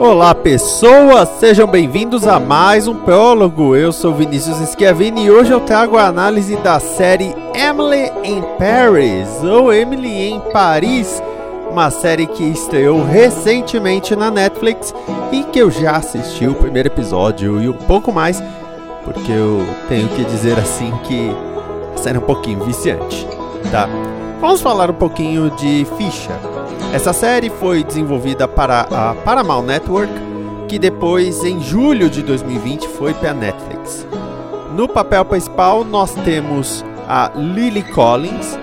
Olá pessoas, sejam bem-vindos a mais um prólogo. Eu sou Vinícius Schiavini e hoje eu trago a análise da série Emily in Paris ou Emily em Paris, uma série que estreou recentemente na Netflix e que eu já assisti o primeiro episódio e um pouco mais, porque eu tenho que dizer assim que a série é um pouquinho viciante, tá? Vamos falar um pouquinho de ficha. Essa série foi desenvolvida para a Paramount Network, que depois, em julho de 2020, foi para a Netflix. No papel principal, nós temos a Lily Collins.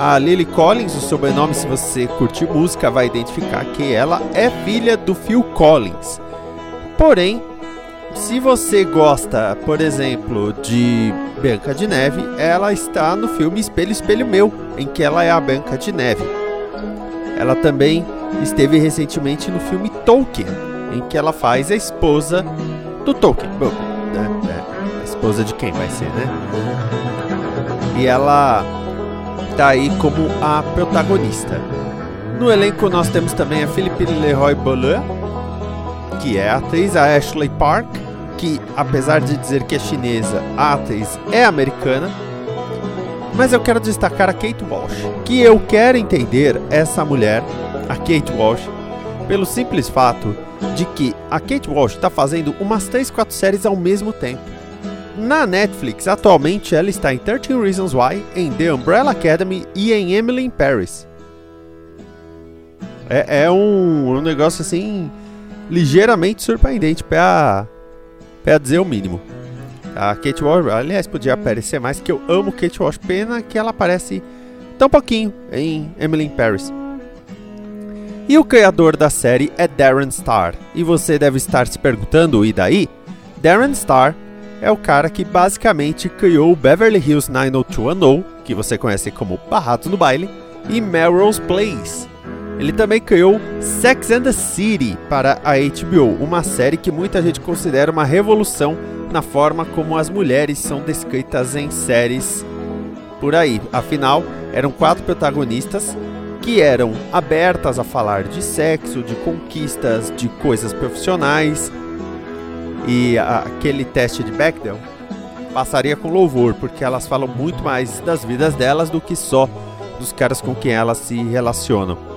A Lily Collins, o sobrenome, se você curtir música, vai identificar que ela é filha do Phil Collins. Porém, se você gosta, por exemplo, de Branca de Neve, ela está no filme Espelho Espelho Meu, em que ela é a Branca de Neve. Ela também esteve recentemente no filme Tolkien, em que ela faz a esposa do Tolkien. Bom, né? É, a esposa de quem vai ser, né? E ela tá aí como a protagonista. No elenco nós temos também a Philippe Leroy Bolan, que é a atriz, a Ashley Park, que apesar de dizer que é chinesa, a atriz é americana mas eu quero destacar a Kate Walsh, que eu quero entender essa mulher, a Kate Walsh, pelo simples fato de que a Kate Walsh está fazendo umas 3, 4 séries ao mesmo tempo. Na Netflix, atualmente ela está em 13 Reasons Why, em The Umbrella Academy e em Emily in Paris. É, é um, um, negócio assim ligeiramente surpreendente para dizer o mínimo. A Kate Walsh, aliás, podia aparecer mais, que eu amo Kate Walsh. Pena que ela aparece tão pouquinho em Emily in Paris. E o criador da série é Darren Star. E você deve estar se perguntando, e daí? Darren Star é o cara que basicamente criou Beverly Hills 90210, que você conhece como Barrados no Baile, e Melrose Place. Ele também criou Sex and the City para a HBO, uma série que muita gente considera uma revolução na forma como as mulheres são descritas em séries por aí. Afinal, eram quatro protagonistas que eram abertas a falar de sexo, de conquistas, de coisas profissionais. E aquele teste de Bechdel passaria com louvor, porque elas falam muito mais das vidas delas do que só dos caras com quem elas se relacionam.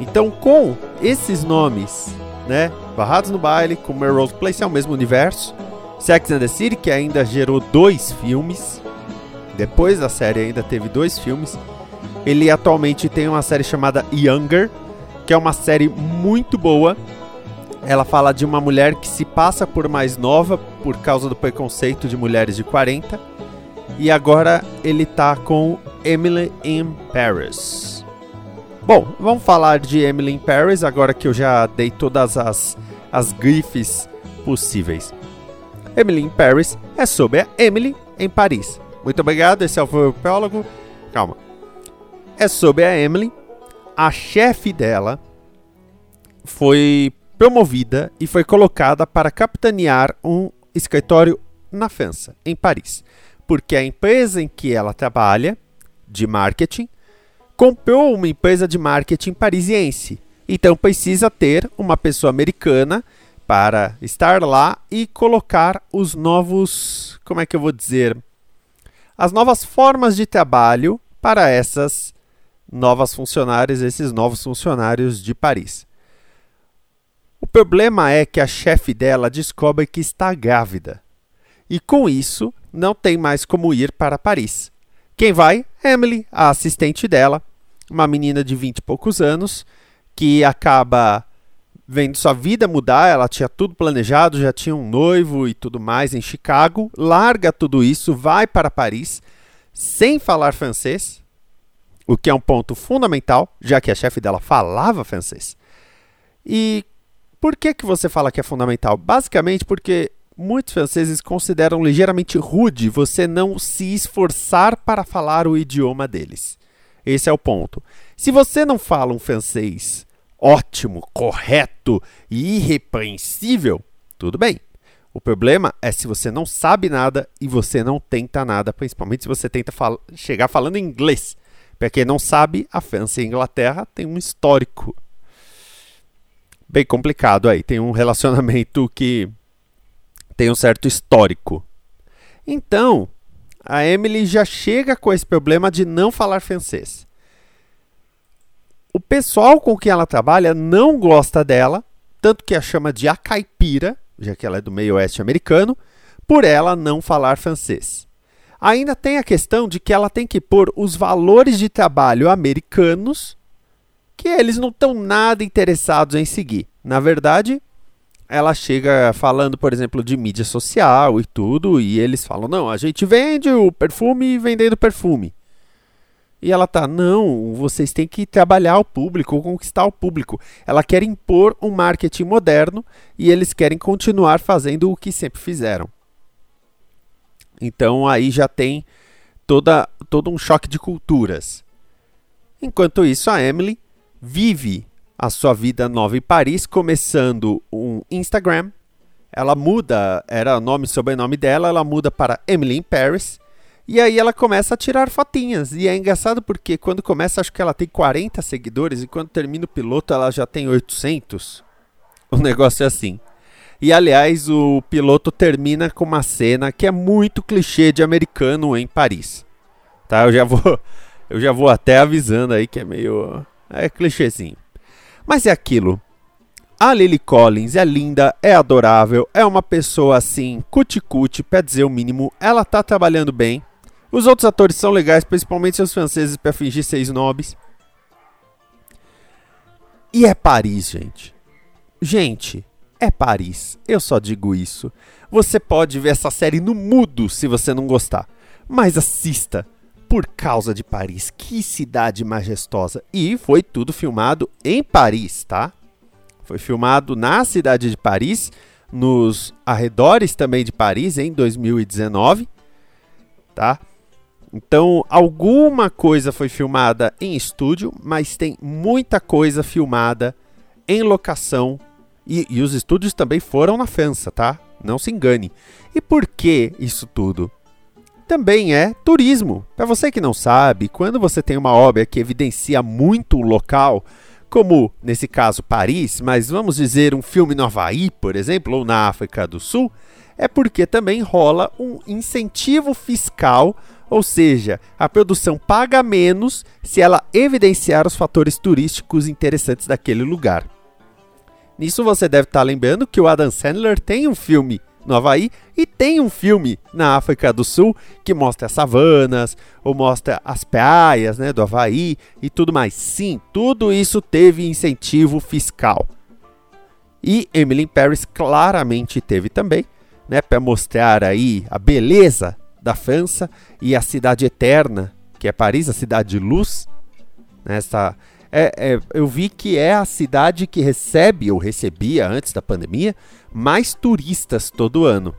Então, com esses nomes, né, Barrados no Baile, com Melrose Place é o mesmo universo. Sex and the City, que ainda gerou dois filmes. Depois da série ainda teve dois filmes. Ele atualmente tem uma série chamada Younger, que é uma série muito boa. Ela fala de uma mulher que se passa por mais nova por causa do preconceito de mulheres de 40. E agora ele tá com Emily in Paris. Bom, vamos falar de Emily in Paris agora que eu já dei todas as, as grifes possíveis. Emily in Paris é sobre a Emily em Paris. Muito obrigado, esse é o prólogo. Calma. É sobre a Emily. A chefe dela foi promovida e foi colocada para capitanear um escritório na França, em Paris. Porque a empresa em que ela trabalha, de marketing, comprou uma empresa de marketing parisiense. Então precisa ter uma pessoa americana para estar lá e colocar os novos, como é que eu vou dizer, as novas formas de trabalho para essas novas funcionárias, esses novos funcionários de Paris. O problema é que a chefe dela descobre que está grávida. E com isso, não tem mais como ir para Paris. Quem vai? Emily, a assistente dela, uma menina de 20 e poucos anos, que acaba vendo sua vida mudar, ela tinha tudo planejado, já tinha um noivo e tudo mais em Chicago, larga tudo isso, vai para Paris, sem falar francês, o que é um ponto fundamental, já que a chefe dela falava francês. E por que, que você fala que é fundamental? Basicamente porque muitos franceses consideram ligeiramente rude você não se esforçar para falar o idioma deles. Esse é o ponto. Se você não fala um francês ótimo, correto e irrepreensível, tudo bem. O problema é se você não sabe nada e você não tenta nada, principalmente se você tenta fal chegar falando inglês. Para quem não sabe, a França e a Inglaterra têm um histórico bem complicado aí. Tem um relacionamento que tem um certo histórico. Então, a Emily já chega com esse problema de não falar francês. O pessoal com quem ela trabalha não gosta dela, tanto que a chama de a caipira, já que ela é do meio oeste americano, por ela não falar francês. Ainda tem a questão de que ela tem que pôr os valores de trabalho americanos que eles não estão nada interessados em seguir. Na verdade, ela chega falando, por exemplo, de mídia social e tudo, e eles falam: não, a gente vende o perfume vendendo perfume. E ela tá, não, vocês têm que trabalhar o público, conquistar o público. Ela quer impor um marketing moderno e eles querem continuar fazendo o que sempre fizeram. Então aí já tem toda, todo um choque de culturas. Enquanto isso, a Emily vive a sua vida nova em Paris, começando um Instagram. Ela muda, era nome e sobrenome dela, ela muda para Emily in Paris. E aí ela começa a tirar fotinhas. E é engraçado porque quando começa, acho que ela tem 40 seguidores, e quando termina o piloto, ela já tem 800. O negócio é assim. E aliás, o piloto termina com uma cena que é muito clichê de americano em Paris. Tá? Eu já vou, eu já vou até avisando aí que é meio é clichêzinho. Mas é aquilo. A Lily Collins é linda, é adorável, é uma pessoa assim, cuticute, pé dizer o mínimo, ela tá trabalhando bem. Os outros atores são legais, principalmente os franceses para fingir ser snobs. E é Paris, gente. Gente, é Paris. Eu só digo isso. Você pode ver essa série no mudo se você não gostar. Mas assista por causa de Paris. Que cidade majestosa! E foi tudo filmado em Paris, tá? Foi filmado na cidade de Paris, nos arredores também de Paris, em 2019, tá? Então, alguma coisa foi filmada em estúdio, mas tem muita coisa filmada em locação. E, e os estúdios também foram na França, tá? Não se engane. E por que isso tudo? Também é turismo. Para você que não sabe, quando você tem uma obra que evidencia muito o local, como nesse caso Paris, mas vamos dizer um filme no Havaí, por exemplo, ou na África do Sul, é porque também rola um incentivo fiscal, ou seja, a produção paga menos se ela evidenciar os fatores turísticos interessantes daquele lugar. Nisso você deve estar lembrando que o Adam Sandler tem um filme no Havaí, e tem um filme na África do Sul que mostra as savanas, ou mostra as praias né, do Havaí e tudo mais. Sim, tudo isso teve incentivo fiscal. E Emily Paris claramente teve também, né, para mostrar aí a beleza da França e a cidade eterna, que é Paris, a cidade de luz. Nessa, é, é, eu vi que é a cidade que recebe ou recebia antes da pandemia mais turistas todo ano.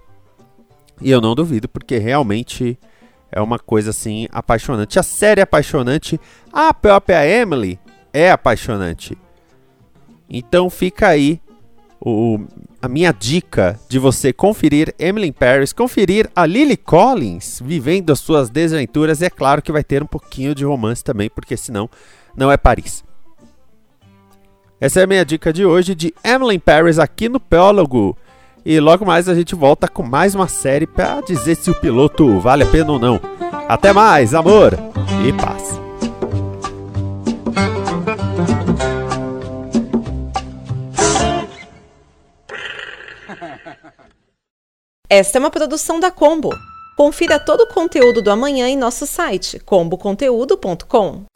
E eu não duvido, porque realmente é uma coisa assim apaixonante. A série é apaixonante, a própria Emily é apaixonante. Então fica aí o, a minha dica de você conferir Emily in Paris, conferir a Lily Collins vivendo as suas desventuras. E é claro que vai ter um pouquinho de romance também, porque senão não é Paris. Essa é a minha dica de hoje de Emily Paris aqui no Prólogo. E logo mais a gente volta com mais uma série para dizer se o piloto vale a pena ou não. Até mais, amor e paz. Esta é uma produção da Combo. Confira todo o conteúdo do amanhã em nosso site comboconteúdo.com.